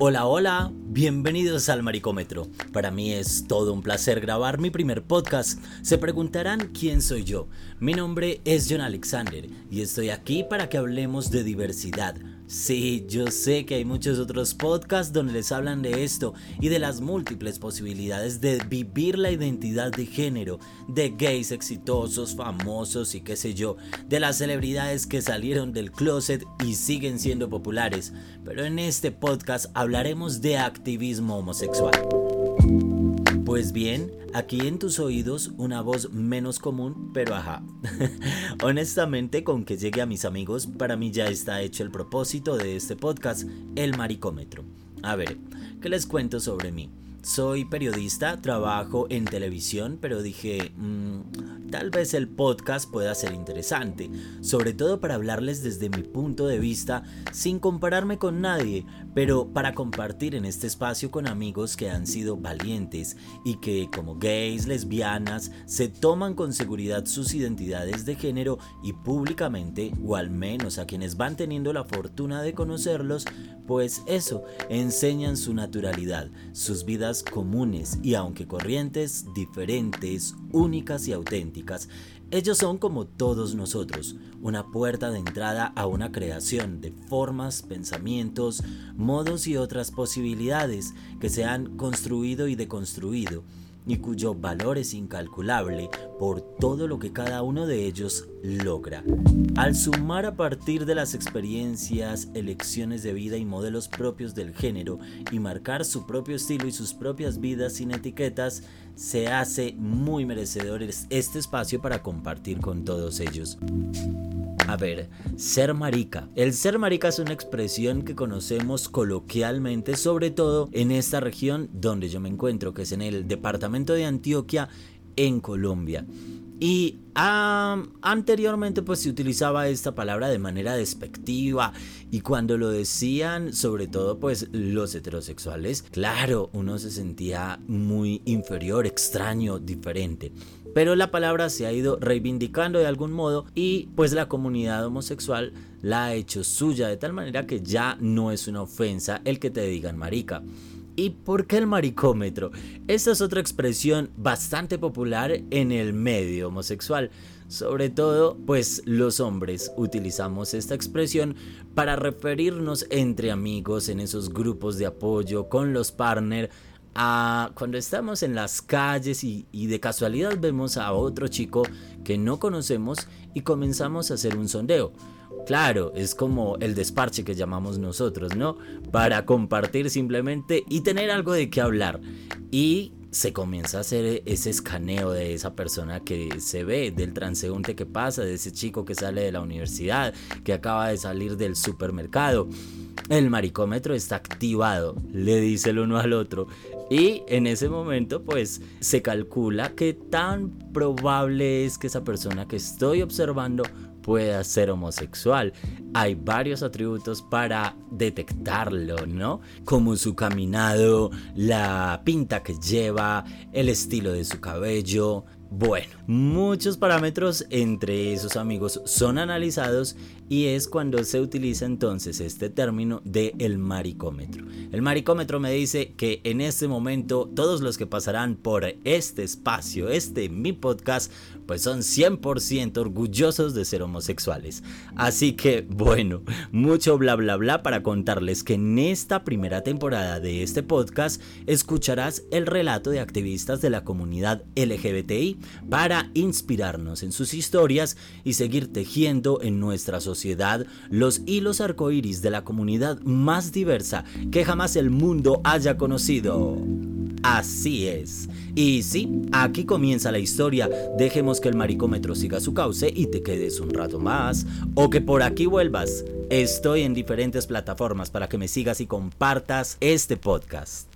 Hola, hola, bienvenidos al Maricómetro. Para mí es todo un placer grabar mi primer podcast. Se preguntarán quién soy yo. Mi nombre es John Alexander y estoy aquí para que hablemos de diversidad Sí, yo sé que hay muchos otros podcasts donde les hablan de esto y de las múltiples posibilidades de vivir la identidad de género, de gays exitosos, famosos y qué sé yo, de las celebridades que salieron del closet y siguen siendo populares. Pero en este podcast hablaremos de activismo homosexual. Pues bien, aquí en tus oídos una voz menos común, pero ajá. Honestamente, con que llegue a mis amigos, para mí ya está hecho el propósito de este podcast, el maricómetro. A ver, ¿qué les cuento sobre mí? Soy periodista, trabajo en televisión, pero dije, mm, tal vez el podcast pueda ser interesante, sobre todo para hablarles desde mi punto de vista sin compararme con nadie, pero para compartir en este espacio con amigos que han sido valientes y que como gays, lesbianas, se toman con seguridad sus identidades de género y públicamente, o al menos a quienes van teniendo la fortuna de conocerlos, pues eso, enseñan su naturalidad, sus vidas comunes y aunque corrientes, diferentes, únicas y auténticas. Ellos son como todos nosotros, una puerta de entrada a una creación de formas, pensamientos, modos y otras posibilidades que se han construido y deconstruido y cuyo valor es incalculable por todo lo que cada uno de ellos logra. Al sumar a partir de las experiencias, elecciones de vida y modelos propios del género y marcar su propio estilo y sus propias vidas sin etiquetas, se hace muy merecedor este espacio para compartir con todos ellos. A ver, ser marica. El ser marica es una expresión que conocemos coloquialmente, sobre todo en esta región donde yo me encuentro, que es en el departamento de Antioquia, en Colombia. Y anteriormente pues se utilizaba esta palabra de manera despectiva y cuando lo decían sobre todo pues los heterosexuales, claro, uno se sentía muy inferior, extraño, diferente. Pero la palabra se ha ido reivindicando de algún modo y pues la comunidad homosexual la ha hecho suya de tal manera que ya no es una ofensa el que te digan marica. ¿Y por qué el maricómetro? Esta es otra expresión bastante popular en el medio homosexual. Sobre todo, pues los hombres utilizamos esta expresión para referirnos entre amigos en esos grupos de apoyo con los partners cuando estamos en las calles y, y, de casualidad vemos a otro chico que no conocemos y comenzamos a hacer un sondeo. Claro, es como el desparche que llamamos nosotros, ¿no? Para compartir simplemente y tener algo de qué hablar. Y se comienza a hacer ese escaneo de esa persona que se ve, del transeúnte que pasa, de ese chico que sale de la universidad, que acaba de salir del supermercado. El maricómetro está activado, le dice el uno al otro. Y en ese momento pues se calcula que tan probable es que esa persona que estoy observando pueda ser homosexual. Hay varios atributos para detectarlo, ¿no? Como su caminado, la pinta que lleva, el estilo de su cabello, bueno, muchos parámetros entre esos amigos son analizados y es cuando se utiliza entonces este término de el maricómetro. El maricómetro me dice que en este momento todos los que pasarán por este espacio, este mi podcast, pues son 100% orgullosos de ser homosexuales. Así que bueno, mucho bla bla bla para contarles que en esta primera temporada de este podcast escucharás el relato de activistas de la comunidad LGBTI para inspirarnos en sus historias y seguir tejiendo en nuestra sociedad los hilos arcoíris de la comunidad más diversa que jamás el mundo haya conocido. Así es. Y sí, aquí comienza la historia. Dejemos que el maricómetro siga su cauce y te quedes un rato más. O que por aquí vuelvas. Estoy en diferentes plataformas para que me sigas y compartas este podcast.